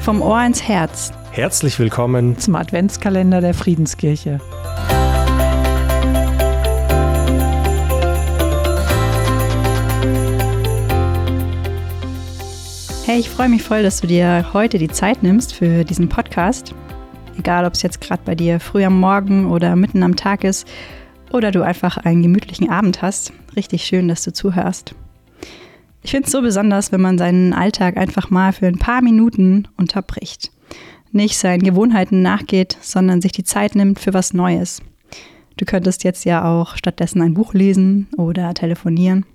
Vom Ohr ins Herz. Herzlich willkommen zum Adventskalender der Friedenskirche. Hey, ich freue mich voll, dass du dir heute die Zeit nimmst für diesen Podcast. Egal, ob es jetzt gerade bei dir früh am Morgen oder mitten am Tag ist oder du einfach einen gemütlichen Abend hast. Richtig schön, dass du zuhörst. Ich finde es so besonders, wenn man seinen Alltag einfach mal für ein paar Minuten unterbricht. Nicht seinen Gewohnheiten nachgeht, sondern sich die Zeit nimmt für was Neues. Du könntest jetzt ja auch stattdessen ein Buch lesen oder telefonieren.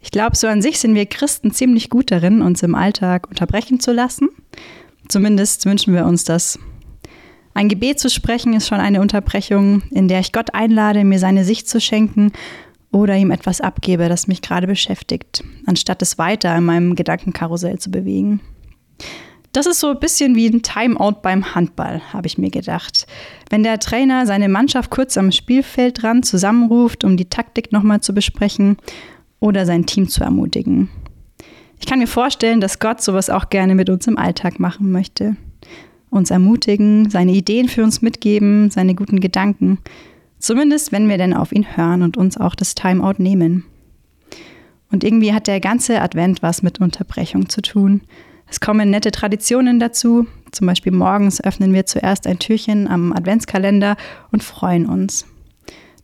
Ich glaube, so an sich sind wir Christen ziemlich gut darin, uns im Alltag unterbrechen zu lassen. Zumindest wünschen wir uns das. Ein Gebet zu sprechen ist schon eine Unterbrechung, in der ich Gott einlade, mir seine Sicht zu schenken oder ihm etwas abgebe, das mich gerade beschäftigt, anstatt es weiter in meinem Gedankenkarussell zu bewegen. Das ist so ein bisschen wie ein Timeout beim Handball, habe ich mir gedacht. Wenn der Trainer seine Mannschaft kurz am Spielfeld dran zusammenruft, um die Taktik nochmal zu besprechen oder sein Team zu ermutigen. Ich kann mir vorstellen, dass Gott sowas auch gerne mit uns im Alltag machen möchte. Uns ermutigen, seine Ideen für uns mitgeben, seine guten Gedanken Zumindest, wenn wir denn auf ihn hören und uns auch das Timeout nehmen. Und irgendwie hat der ganze Advent was mit Unterbrechung zu tun. Es kommen nette Traditionen dazu. Zum Beispiel morgens öffnen wir zuerst ein Türchen am Adventskalender und freuen uns.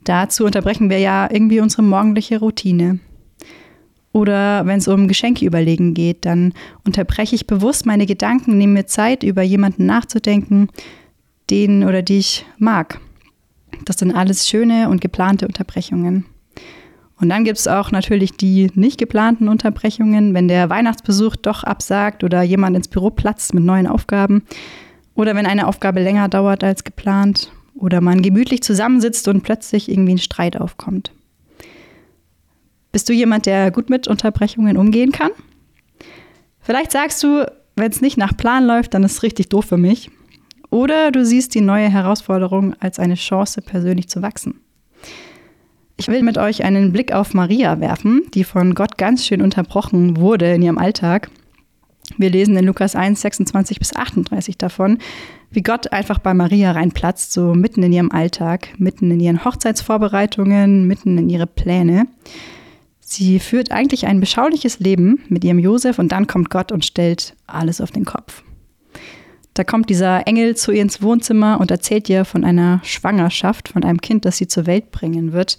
Dazu unterbrechen wir ja irgendwie unsere morgendliche Routine. Oder wenn es um Geschenke überlegen geht, dann unterbreche ich bewusst meine Gedanken, nehme mir Zeit, über jemanden nachzudenken, den oder die ich mag. Das sind alles schöne und geplante Unterbrechungen. Und dann gibt es auch natürlich die nicht geplanten Unterbrechungen, wenn der Weihnachtsbesuch doch absagt oder jemand ins Büro platzt mit neuen Aufgaben oder wenn eine Aufgabe länger dauert als geplant oder man gemütlich zusammensitzt und plötzlich irgendwie ein Streit aufkommt. Bist du jemand, der gut mit Unterbrechungen umgehen kann? Vielleicht sagst du, wenn es nicht nach Plan läuft, dann ist es richtig doof für mich. Oder du siehst die neue Herausforderung als eine Chance, persönlich zu wachsen. Ich will mit euch einen Blick auf Maria werfen, die von Gott ganz schön unterbrochen wurde in ihrem Alltag. Wir lesen in Lukas 1, 26 bis 38 davon, wie Gott einfach bei Maria reinplatzt, so mitten in ihrem Alltag, mitten in ihren Hochzeitsvorbereitungen, mitten in ihre Pläne. Sie führt eigentlich ein beschauliches Leben mit ihrem Josef und dann kommt Gott und stellt alles auf den Kopf. Da kommt dieser Engel zu ihr ins Wohnzimmer und erzählt ihr von einer Schwangerschaft, von einem Kind, das sie zur Welt bringen wird.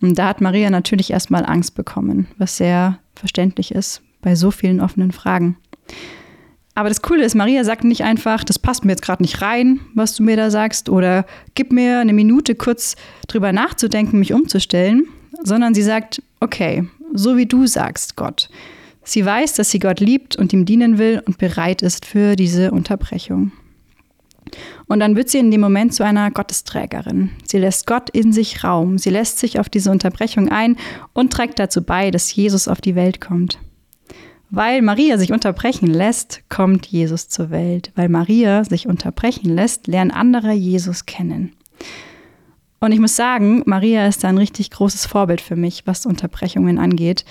Und da hat Maria natürlich erstmal Angst bekommen, was sehr verständlich ist bei so vielen offenen Fragen. Aber das Coole ist, Maria sagt nicht einfach, das passt mir jetzt gerade nicht rein, was du mir da sagst, oder gib mir eine Minute kurz drüber nachzudenken, mich umzustellen, sondern sie sagt, okay, so wie du sagst, Gott. Sie weiß, dass sie Gott liebt und ihm dienen will und bereit ist für diese Unterbrechung. Und dann wird sie in dem Moment zu einer Gottesträgerin. Sie lässt Gott in sich Raum. Sie lässt sich auf diese Unterbrechung ein und trägt dazu bei, dass Jesus auf die Welt kommt. Weil Maria sich unterbrechen lässt, kommt Jesus zur Welt. Weil Maria sich unterbrechen lässt, lernen andere Jesus kennen. Und ich muss sagen, Maria ist ein richtig großes Vorbild für mich, was Unterbrechungen angeht.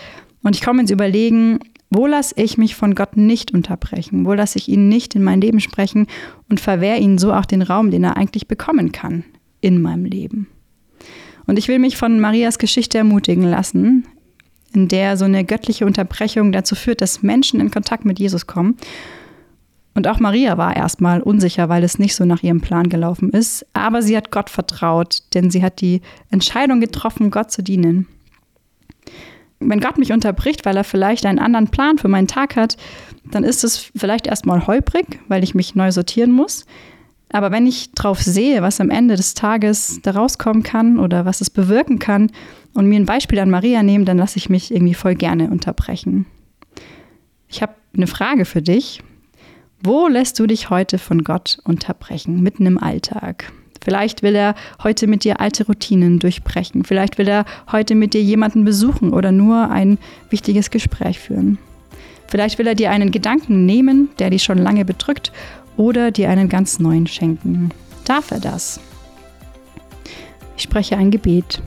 Und ich komme ins Überlegen, wo lasse ich mich von Gott nicht unterbrechen? Wo lasse ich ihn nicht in mein Leben sprechen und verwehre ihn so auch den Raum, den er eigentlich bekommen kann in meinem Leben? Und ich will mich von Marias Geschichte ermutigen lassen, in der so eine göttliche Unterbrechung dazu führt, dass Menschen in Kontakt mit Jesus kommen. Und auch Maria war erstmal unsicher, weil es nicht so nach ihrem Plan gelaufen ist. Aber sie hat Gott vertraut, denn sie hat die Entscheidung getroffen, Gott zu dienen wenn Gott mich unterbricht, weil er vielleicht einen anderen Plan für meinen Tag hat, dann ist es vielleicht erstmal holprig, weil ich mich neu sortieren muss. Aber wenn ich drauf sehe, was am Ende des Tages da rauskommen kann oder was es bewirken kann und mir ein Beispiel an Maria nehme, dann lasse ich mich irgendwie voll gerne unterbrechen. Ich habe eine Frage für dich. Wo lässt du dich heute von Gott unterbrechen, mitten im Alltag? Vielleicht will er heute mit dir alte Routinen durchbrechen. Vielleicht will er heute mit dir jemanden besuchen oder nur ein wichtiges Gespräch führen. Vielleicht will er dir einen Gedanken nehmen, der dich schon lange bedrückt, oder dir einen ganz neuen schenken. Darf er das? Ich spreche ein Gebet.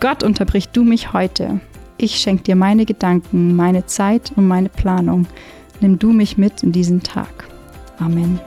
Gott unterbricht du mich heute. Ich schenke dir meine Gedanken, meine Zeit und meine Planung. nimm du mich mit in diesen Tag. Amen.